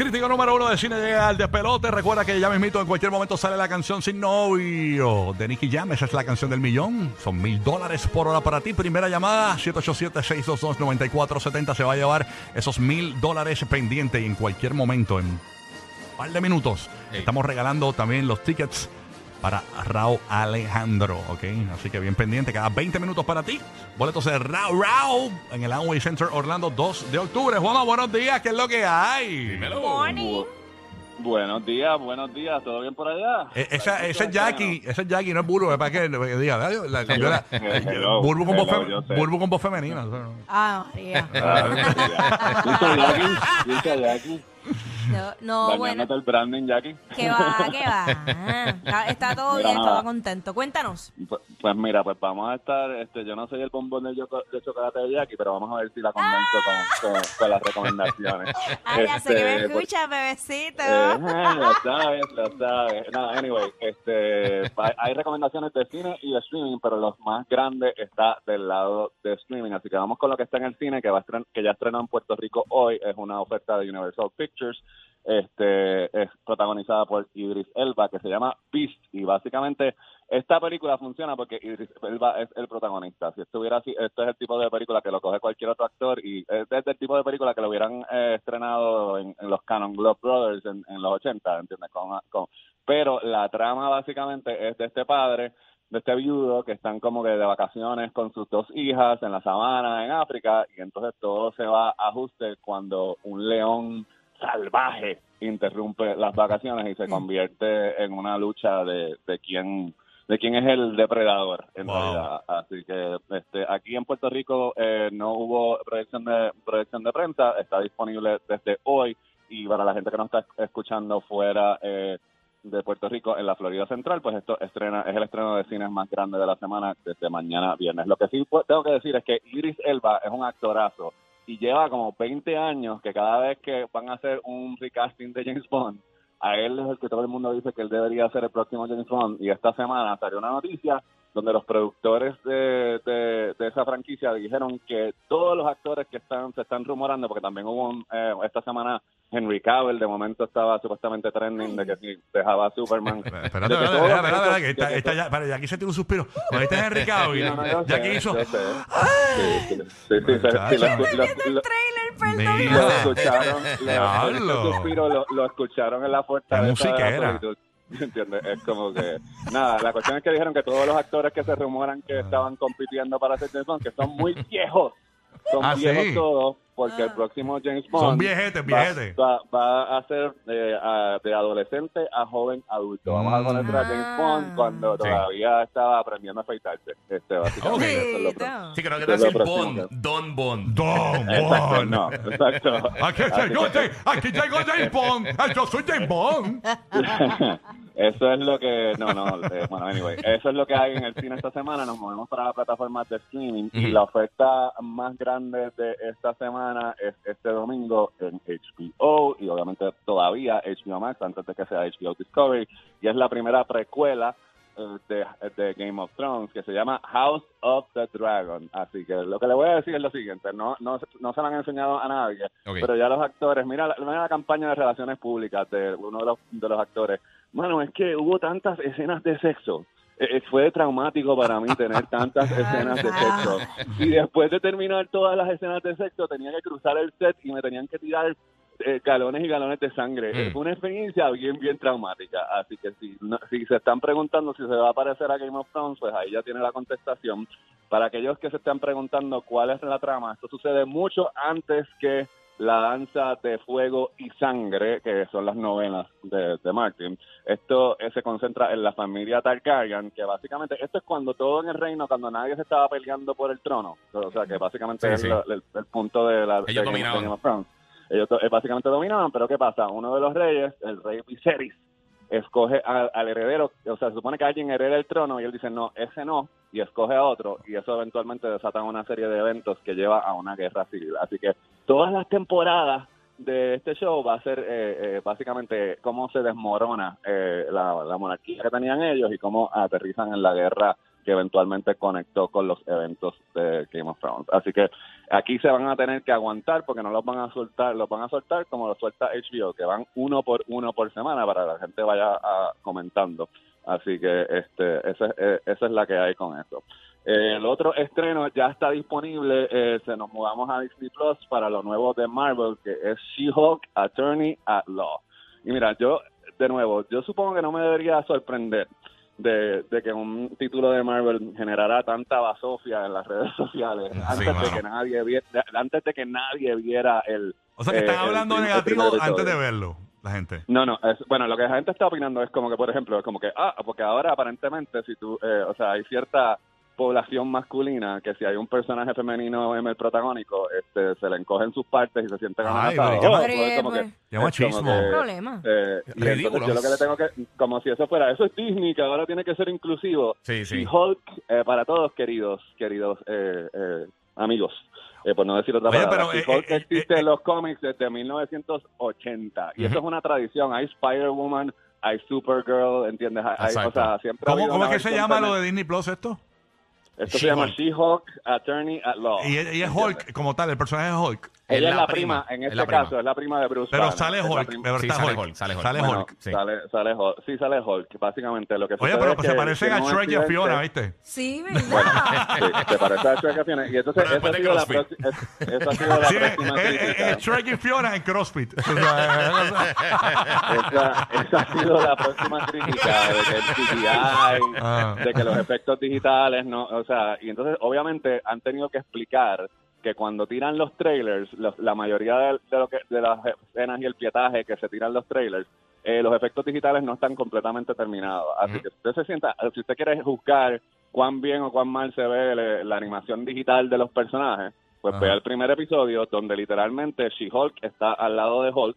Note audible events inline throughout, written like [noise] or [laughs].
crítico número uno de cine llega al despelote. Recuerda que ya mismito en cualquier momento sale la canción Sin Novio de Nicky Jam. Esa es la canción del millón. Son mil dólares por hora para ti. Primera llamada, 787-622-9470. Se va a llevar esos mil dólares pendientes y en cualquier momento, en un par de minutos, estamos regalando también los tickets para Raúl Alejandro, ¿ok? Así que bien pendiente, cada 20 minutos para ti. Boletos de Raúl Raúl en el Amway Center Orlando 2 de octubre. Juanma, buenos días, ¿qué es lo que hay? Morning. Buenos días, buenos días, ¿todo bien por allá? Eh, esa, ese es Jackie, ese es Jackie, no es Burbu, es para que, que diga, la, la- la- la- Hello, Burbu con voz hello, fem- yo sé. Burbu con voz femenina. no. Ah, María. Ah, [laughs] Dice Jackie, dice Jackie, [laughs] No, no bueno. el branding, Jackie. Que va, que va. [laughs] Ah, Está, está todo Mira, bien, estaba contento. Cuéntanos. Pues, pues mira, pues vamos a estar, este, yo no soy el bombón de, de chocolate de Jackie, pero vamos a ver si la convenzo con, con, con las recomendaciones. [laughs] Ay, ya sé que me Este, pues, bebecito. Eh, lo sabes, lo sabes. Nada, anyway, este, hay hay recomendaciones de cine y de streaming, pero los más grandes está del lado de streaming. Así que vamos con lo que está en el cine, que va a estren- que ya estrenó en Puerto Rico hoy. Es una oferta de Universal Pictures. Este, es protagonizada por Idris Elba, que se llama Beast. Y básicamente esta película funciona porque Idris Elba es el protagonista. Si estuviera así, este es el tipo de película que lo coge cualquier otro actor y este es el tipo de película que lo hubieran eh, estrenado en, en los Canon Globe Brothers en, en los 80, ¿entiendes? Con, con- pero la trama básicamente es de este padre, de este viudo que están como que de vacaciones con sus dos hijas en la sabana en África y entonces todo se va a ajuste cuando un león salvaje interrumpe las vacaciones y se convierte en una lucha de, de quién de quién es el depredador en Wow. realidad así que este aquí en Puerto Rico eh, no hubo proyección de proyección de prensa está disponible desde hoy y para la gente que nos está escuchando fuera eh, de Puerto Rico en la Florida Central, pues esto estrena es el estreno de cines más grande de la semana desde mañana viernes. Lo que sí pues, tengo que decir es que Iris Elba es un actorazo y lleva como 20 años que cada vez que van a hacer un recasting de James Bond, a él es el que todo el mundo dice que él debería ser el próximo James Bond. Y esta semana salió una noticia donde los productores de, de, esa franquicia dijeron que todos los actores que están se están rumorando, porque también hubo un, eh, esta semana Henry Cavill de momento estaba supuestamente trending de que si dejaba a Superman. [laughs] De espérate, que de está, que está ya, para, Jackie se tiró un suspiro. Cuando viste a Henry Cavill, No, no, yo Jackie sé, hizo... sé. Sí, sí, sí, sí, sí, sí, lo- escucharon, en la fortaleza. La musiquera. [laughs] ¿Entiendes? Es como que. Nada, la cuestión es que dijeron que todos los actores que se rumoran que estaban compitiendo para ser James Bond, que son muy [laughs] viejos. Son Ah, viejos sí. todos, porque el Ah. próximo James Bond. Son viejetes, va- viejetes. Va, va a ser de, a- de adolescente a joven adulto. Vamos a Mm. conocer a James Bond cuando Sí. todavía estaba aprendiendo a afeitarse. Este, básicamente. Ok. eso es próximo. Sí, creo que el próximo. Bond, Don Bond. Don Exacto, Bond. [laughs] no, exacto. Aquí llegó, que- James- aquí llegó James Bond. Yo soy James Bond. Eso es lo que, no, no, eh, bueno, anyway, eso es lo que hay en el cine esta semana. Nos movemos para las plataformas de streaming y la oferta más grande de esta semana es este domingo en HBO y obviamente todavía HBO Max antes de que sea HBO Discovery y es la primera precuela eh, de, de Game of Thrones que se llama House of the Dragon. Así que lo que le voy a decir es lo siguiente, no, no, no se lo han enseñado a nadie, pero ya los actores, mira, la- mira la campaña de relaciones públicas de uno de los, de los actores. Bueno, es que hubo tantas escenas de sexo. Eh, eh, fue traumático para mí tener tantas [laughs] escenas de sexo. Y después de terminar todas las escenas de sexo, tenía que cruzar el set y me tenían que tirar eh, galones y galones de sangre. Mm. Fue una experiencia bien, bien traumática. Así que si, no- si se están preguntando si se va a parecer a Game of Thrones, pues ahí ya tiene la contestación. Para aquellos que se están preguntando cuál es la trama, esto sucede mucho antes que la danza de fuego y sangre, que son las novelas de, de Martin. Esto eh, se concentra en la familia Targaryen, que básicamente, esto es cuando todo en el reino, cuando nadie se estaba peleando por el trono. O sea, que básicamente Sí, es sí. la- el, el punto de la de dominaban. Game of Thrones. Ellos eh, básicamente dominaban, pero ¿qué pasa? Uno de los reyes, el rey Viserys, escoge al, al heredero, o sea, se supone que alguien hereda el trono y él dice, no, ese no, y escoge a otro, y eso eventualmente desata una serie de eventos que lleva a una guerra civil. Así que todas las temporadas de este show va a ser eh, eh, básicamente cómo se desmorona eh, la, monarquía que tenían ellos y cómo aterrizan en la guerra que eventualmente conectó con los eventos de Game of Thrones. Así que aquí se van a tener que aguantar porque no los van a soltar, los van a soltar como lo suelta HBO, que van uno por uno por semana para que la gente vaya ah, comentando. Así que este, esa, es- eh, esa es la que hay con eso. Eh, el otro estreno ya está disponible, eh, se nos mudamos a Disney Plus para lo nuevo de Marvel, que es She-Hulk Attorney at Law. Y mira, yo, de nuevo, yo supongo que no me debería sorprender de, de que un título de Marvel generara tanta basofia en las redes [laughs] sociales Sí, antes, de que nadie viera, antes de que nadie viera el... O sea que eh, están el hablando negativo antes de verlo, la gente. No, no, es- bueno, lo que la gente está opinando es como que, por ejemplo, es como que, ah, porque ahora aparentemente, si tú, eh, o sea, hay cierta población masculina que si hay un personaje femenino en el protagónico, este, se le encogen sus partes y se sienten amenazados. Oh, pues, como que- es machismo. como que, problema. eh, y entonces yo lo que le tengo que, como si eso fuera, eso es Disney, que ahora tiene que ser inclusivo. Sí, sí. Y Hulk, eh, para todos, queridos, queridos eh, eh, amigos, eh, por no decir otra Oye, palabra, pero, eh, eh, existe eh, en los cómics desde 1980, y eso es una tradición, hay Spider-Woman, hay Supergirl, ¿entiendes? Hay- o sea, siempre ¿Cómo, es que se llama lo de Disney Plus esto? Esto se llama She-Hulk. Attorney at Law. Y, y es Hulk como tal, el personaje es Hulk. Ella es la prima, en es este la prima. caso, es la prima de Bruce Pero Banner, sale Hulk. pero Sí, está sale Hulk, sale Hulk. Sale Bueno, Hulk. sí. sale, sale Hulk. Sí, sale Hulk. Básicamente lo que Oye, pero es pues se parecen a Shrek y a. Fiona, ¿viste? Sí, [laughs] Bueno, ¿verdad? sí, se parece a Shrek y a Fiona. Y entonces, esa ha sido la esa ha sido la Sí, es, próxima es- crítica. es Shrek y Fiona en CrossFit. [laughs] Esa, esa ha sido la próxima crítica de que el CGI, Ah. de que los efectos digitales, no, o sea, y entonces obviamente han tenido que explicar que cuando tiran los trailers, los- la mayoría de, de lo que, de las escenas y el pietaje que se tiran los trailers, eh, los efectos digitales no están completamente terminados. Así que si usted se sienta, si usted quiere juzgar cuán bien o cuán mal se ve le- la animación digital de los personajes, pues Ajá. vea el primer episodio donde literalmente She-Hulk está al lado de Hulk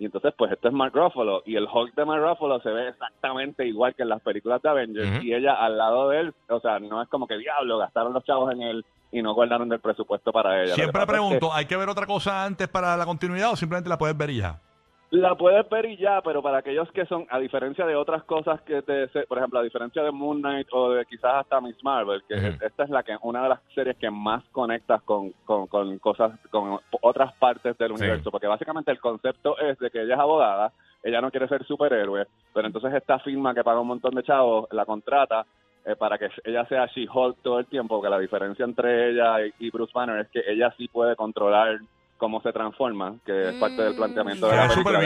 y entonces, pues, este es Mark Ruffalo. Y el Hulk de Mark Ruffalo se ve exactamente igual que en las películas de Avengers. Y ella al lado de él, o sea, no es como que diablo, gastaron los chavos en él y no guardaron del presupuesto para ella. Siempre pasa es que pregunto, ¿hay que ver otra cosa antes para la continuidad o simplemente la puedes ver y ya? La puedes ver y ya, pero para aquellos que son, a diferencia de otras cosas que te, por ejemplo, a diferencia de Moon Knight o de quizás hasta Miss Marvel, que esta es la que una de las series que más conectas con, con, con cosas, con otras partes del Sí. universo, porque básicamente el concepto es de que ella es abogada, ella no quiere ser superhéroe, pero entonces esta firma que paga un montón de chavos la contrata eh, para que ella sea She-Hulk todo el tiempo, porque la diferencia entre ella y, y Bruce Banner es que ella sí puede controlar cómo se transforma, que es parte del planteamiento Se de la película.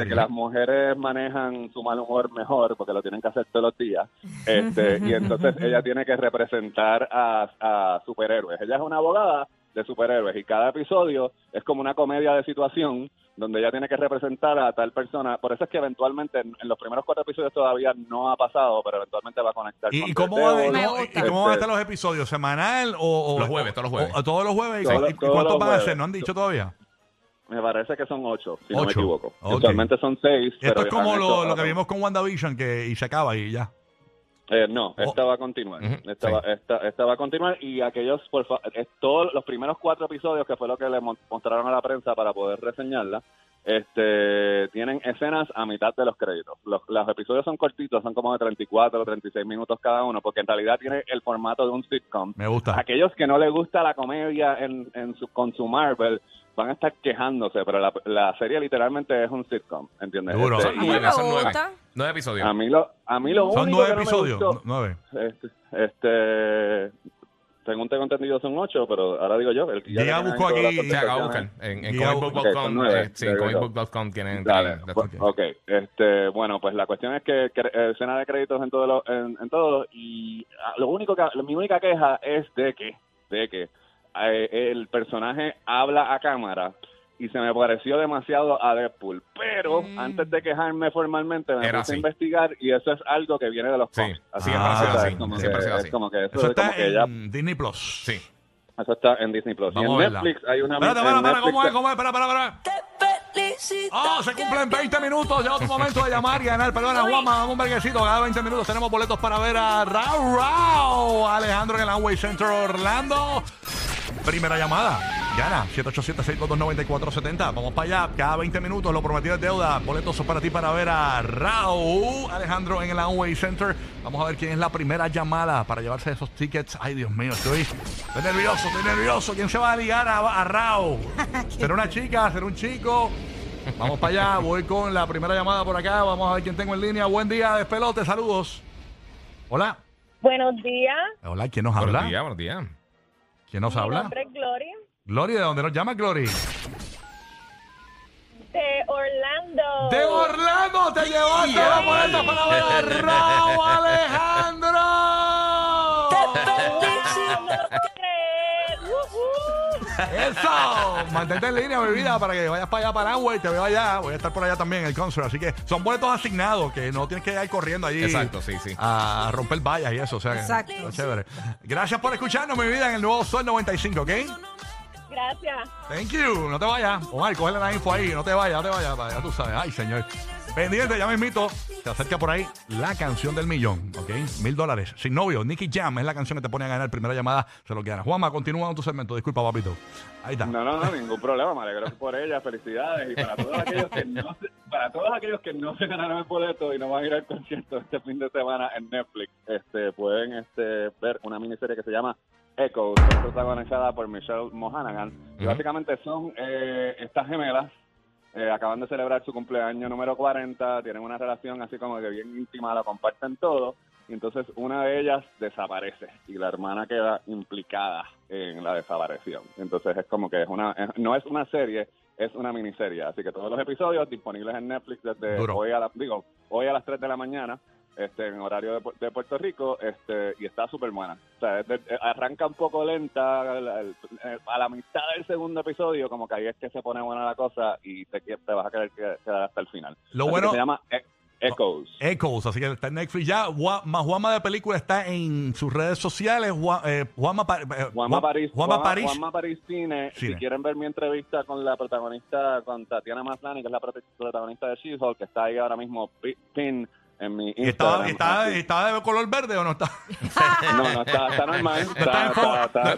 de que las mujeres manejan su mal humor mejor porque lo tienen que hacer todos los días este, y entonces ella tiene que representar a, a superhéroes. Ella es una abogada de superhéroes y cada episodio es como una comedia de situación donde ella tiene que representar a tal persona por eso es que eventualmente en, en los primeros cuatro episodios todavía no ha pasado pero eventualmente va a conectar ¿Y, con y cómo, va de- cómo- y cómo van a Este, estar los episodios? ¿Semanal o, o- Los jueves, todos los jueves. o- todos los jueves. ¿Y, Todos los- y- y todos cuántos van a ser? ¿No han dicho todavía? me parece que son ocho si no me Ocho. equivoco Ok. usualmente son seis Esto pero es como lo, lo que vimos con WandaVision que, y se acaba y ya. Eh, no, esta va a continuar. Esta, sí. va, esta, esta va a continuar y aquellos, por fa- es todos los primeros cuatro episodios que fue lo que le mo- mostraron a la prensa para poder reseñarla, este, tienen escenas a mitad de los créditos. Los, los episodios son cortitos, son como de 34 o 36 minutos cada uno, porque en realidad tiene el formato de un sitcom. Me gusta. Aquellos que no les gusta la comedia en, en su, con su Marvel van a estar quejándose, pero la, la serie literalmente es un sitcom, ¿entiendes? Duro. Este, Son y- nueve, son nueve. episodios. a mí lo, a mí lo Son único nueve que no me episodios. gustó- Nueve. este, este según tengo entendido son ocho, pero ahora digo yo. El, Ya tienen ahí busco aquí- Se acaba de contestaciones. buscar. En, en comicbook.com. Ok, son nueve. eh, sí, comicbook.com tienen. Dale, tienen- pues, ok, este, bueno, pues la cuestión es que, que, eh, escena de créditos en todos los, en, en todos y ah, lo único que, mi única queja es de que, de que eh, el personaje habla a cámara y se me pareció demasiado a Deadpool, pero Mm. antes de quejarme formalmente me Era puse a así. investigar y eso es algo que viene de los Sí, cómics. siempre ha sido o sea, así, es como siempre ha que- sido es así. como que eso, Eso es como está que ya en Disney Plus. Sí. eso está en Disney Plus. Vamos y en. Netflix hay una Espérate, para, Netflix- ¿cómo es? ¿Cómo es? Espera, espera, espera. Oh, se cumplen 20 minutos. Ya otro momento de llamar y ganar. Perdona, Juanma, dame un verguecito. Cada 20 minutos tenemos boletos para ver a Rao Rao. Alejandro en el Amway Center Orlando. Primera llamada. Gana 787-622-9470. Vamos para allá. Cada 20 minutos lo prometido es deuda. Boletos son para ti para ver a Raúl Alejandro en el Amway Center. Vamos a ver quién es la primera llamada para llevarse esos tickets. Ay, Dios mío, estoy, estoy nervioso, estoy nervioso. ¿Quién se va a ligar a, a Raúl? [laughs] ¿Será una chica? ¿Será un chico? Vamos para allá. Voy con la primera llamada por acá. Vamos a ver quién tengo en línea. Buen día, despelote. Saludos. Hola. Buenos días. Hola, ¿quién nos habla? Buenos días, buenos días. ¿Quién nos Mi habla? nombre es Gloria Glory, ¿de dónde nos llama Glory? de Orlando. De Orlando te llevaste la vale. para ver a Raúl Eso, mantente en línea, mi vida, para que vayas para allá, para Amway, te veo allá. Voy a estar por allá también en el concert. Así que son boletos asignados que no tienes que ir corriendo allí Exacto, sí, sí. a romper vallas y eso. O sea, que Exacto. está chévere. Gracias por escucharnos, mi vida, en el nuevo Sol 95, ¿ok? Gracias. Thank you. No te vayas. Omar, cógele la info ahí. No te vayas, no te vayas. Ya tú sabes. Ay, señor. Pendiente, ya me invito. Se acerca por ahí la canción del millón, ¿ok? Mil dólares. Sin novio, Nicky Jam es la canción que te pone a ganar. Primera llamada, se lo gana. Juanma, continúa con tu segmento. Disculpa, papito. Ahí está. No, no, no, ningún problema. Me alegro por ella. Felicidades. Y para todos aquellos que no se, para todos aquellos que no se ganaron el boleto y no van a ir al concierto este fin de semana en Netflix, este, pueden este, ver una miniserie que se llama Echoes, es protagonizada por Michelle Mohanagan. Y básicamente son eh, estas gemelas. Eh, acaban de celebrar su cumpleaños número 40, tienen una relación así como que bien íntima, la comparten todo, y entonces una de ellas desaparece y la hermana queda implicada en la desaparición. Entonces es como que es una, es- no es una serie, es una miniserie. Así que todos los episodios disponibles en Netflix desde Duro. hoy a las, digo, hoy a las 3 de la mañana. Este, en horario de, de Puerto Rico este y está súper buena. O sea, es de- arranca un poco lenta a la mitad del segundo episodio, como que ahí es que se pone buena la cosa y te, vas a querer que- quedar hasta el final. Lo Así bueno- se llama E- Echoes. Echoes, así que está en Netflix ya. Más Juanma de película está en sus redes sociales. Eh, Juanma, Pa- eh, Juanma Juan- París, Juanma Juanma, París. Juanma París Cine. Cine. Si quieren ver mi entrevista con la protagonista, con Tatiana Maslany, que es la protagonista de She-Hulk, que está ahí ahora mismo pi- pin en mi ¿Y estaba, Instagram. estaba, estaba de color verde o no está? No, no, está, está normal. está en fuego, no está está-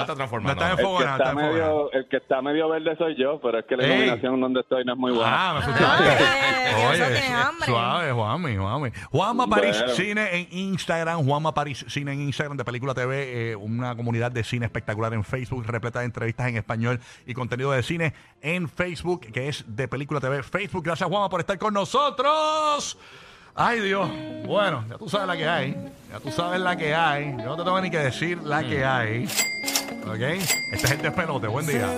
está transformado. No está en el que está está medio- el que está medio verde soy yo, pero es que la Ey. iluminación donde estoy no es muy buena. Ah, me [laughs] tiene hambre. suave, Juanmi, Juanmi. Juanma París Bueno. Cine en Instagram, Juanma París Cine en Instagram de Película TV, eh, una comunidad de cine espectacular en Facebook, repleta de entrevistas en español y contenido de cine en Facebook, que es de Película TV. Facebook, gracias Juanma por estar con nosotros. Ay Dios, bueno, ya tú sabes la que hay, ya tú sabes la que hay, yo no te tengo ni que decir la que hay, ¿ok? Este es el despelote, buen día.